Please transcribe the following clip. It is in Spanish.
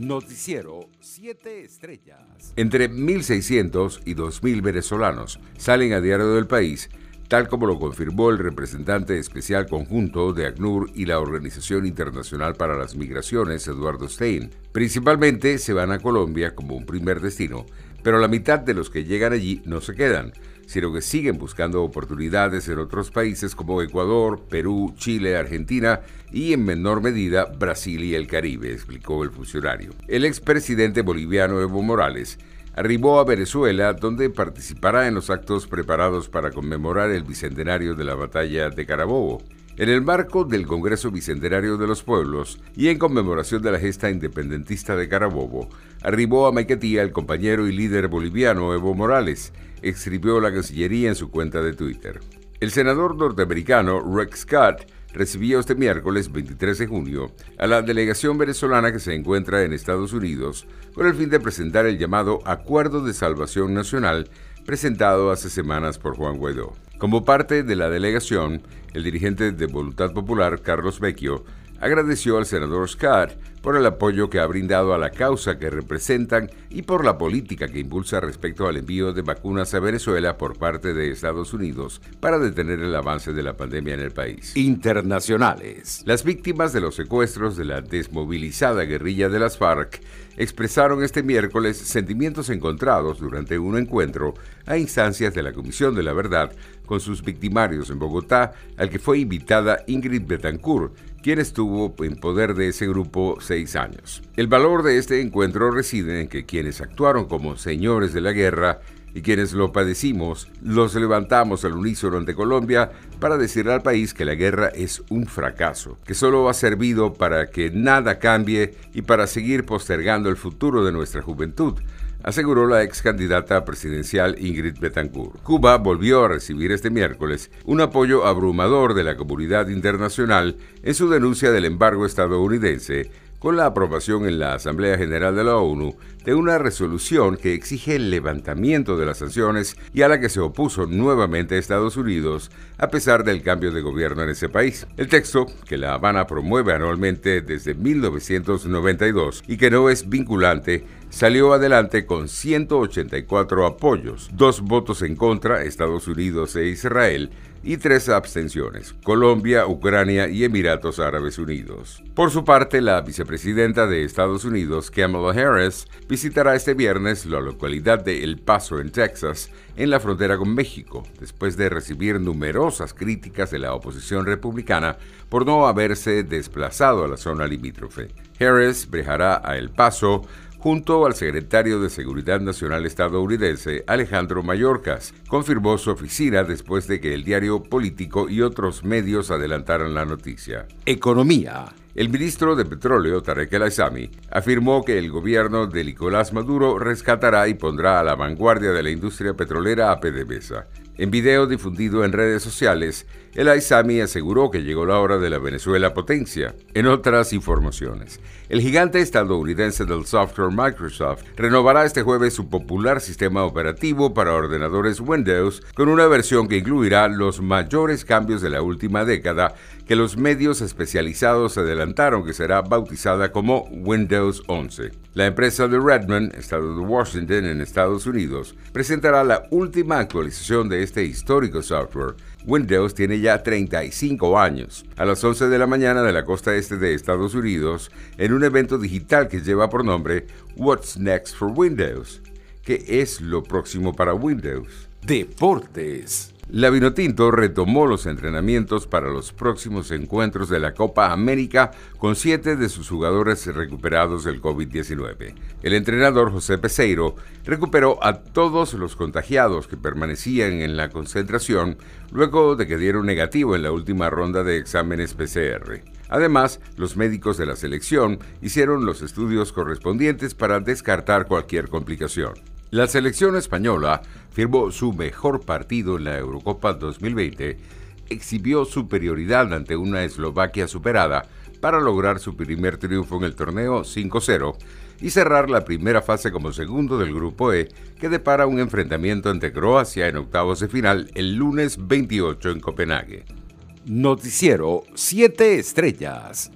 Noticiero 7 Estrellas. Entre 1.600 y 2.000 venezolanos salen a diario del país, tal como lo confirmó el representante especial conjunto de ACNUR y la Organización Internacional para las Migraciones, Eduardo Stein. Principalmente se van a Colombia como un primer destino, pero la mitad de los que llegan allí no se quedan sino que siguen buscando oportunidades en otros países como Ecuador, Perú, Chile, Argentina y en menor medida Brasil y el Caribe, explicó el funcionario. El expresidente boliviano Evo Morales arribó a Venezuela, donde participará en los actos preparados para conmemorar el bicentenario de la batalla de Carabobo. En el marco del Congreso Bicentenario de los Pueblos y en conmemoración de la gesta independentista de Carabobo, arribó a Maiquetía el compañero y líder boliviano Evo Morales, escribió la Cancillería en su cuenta de Twitter. El senador norteamericano Rex Scott recibió este miércoles 23 de junio a la delegación venezolana que se encuentra en Estados Unidos con el fin de presentar el llamado Acuerdo de Salvación Nacional presentado hace semanas por Juan Guaidó. Como parte de la delegación, el dirigente de Voluntad Popular, Carlos Vecchio, agradeció al senador Scott por el apoyo que ha brindado a la causa que representan y por la política que impulsa respecto al envío de vacunas a Venezuela por parte de Estados Unidos para detener el avance de la pandemia en el país. Internacionales. Las víctimas de los secuestros de la desmovilizada guerrilla de las FARC expresaron este miércoles sentimientos encontrados durante un encuentro a instancias de la Comisión de la Verdad con sus victimarios en Bogotá, al que fue invitada Ingrid Betancourt, quien estuvo en poder de ese grupo años. El valor de este encuentro reside en que quienes actuaron como señores de la guerra y quienes lo padecimos, los levantamos al unísono ante Colombia para decirle al país que la guerra es un fracaso, que solo ha servido para que nada cambie y para seguir postergando el futuro de nuestra juventud, aseguró la ex candidata presidencial Ingrid Betancourt. Cuba volvió a recibir este miércoles un apoyo abrumador de la comunidad internacional en su denuncia del embargo estadounidense con la aprobación en la Asamblea General de la ONU de una resolución que exige el levantamiento de las sanciones y a la que se opuso nuevamente Estados Unidos a pesar del cambio de gobierno en ese país. El texto, que La Habana promueve anualmente desde 1992 y que no es vinculante, salió adelante con 184 apoyos, dos votos en contra, Estados Unidos e Israel, y tres abstenciones, Colombia, Ucrania y Emiratos Árabes Unidos. Por su parte, la vicepresidenta de Estados Unidos, Kamala Harris, visitará este viernes la localidad de El Paso, en Texas, en la frontera con México, después de recibir numerosas críticas de la oposición republicana por no haberse desplazado a la zona limítrofe. Harris viajará a El Paso junto al secretario de Seguridad Nacional estadounidense Alejandro Mayorkas. Confirmó su oficina después de que el diario Político y otros medios adelantaran la noticia. Economía. El ministro de Petróleo, Tarek El Aizami, afirmó que el gobierno de Nicolás Maduro rescatará y pondrá a la vanguardia de la industria petrolera a PDVSA. En video difundido en redes sociales, el Aizami aseguró que llegó la hora de la Venezuela potencia. En otras informaciones, el gigante estadounidense del software Microsoft renovará este jueves su popular sistema operativo para ordenadores Windows con una versión que incluirá los mayores cambios de la última década que los medios especializados adelantaron que será bautizada como Windows 11. La empresa de Redmond, estado de Washington en Estados Unidos, presentará la última actualización de este histórico software. Windows tiene ya 35 años. A las 11 de la mañana de la costa este de Estados Unidos, en un evento digital que lleva por nombre What's Next for Windows, que es lo próximo para Windows. Deportes. La Vinotinto retomó los entrenamientos para los próximos encuentros de la Copa América con siete de sus jugadores recuperados del COVID-19. El entrenador José Peseiro recuperó a todos los contagiados que permanecían en la concentración luego de que dieron negativo en la última ronda de exámenes PCR. Además, los médicos de la selección hicieron los estudios correspondientes para descartar cualquier complicación. La selección española firmó su mejor partido en la Eurocopa 2020, exhibió superioridad ante una Eslovaquia superada para lograr su primer triunfo en el torneo 5-0 y cerrar la primera fase como segundo del Grupo E, que depara un enfrentamiento ante Croacia en octavos de final el lunes 28 en Copenhague. Noticiero 7 Estrellas.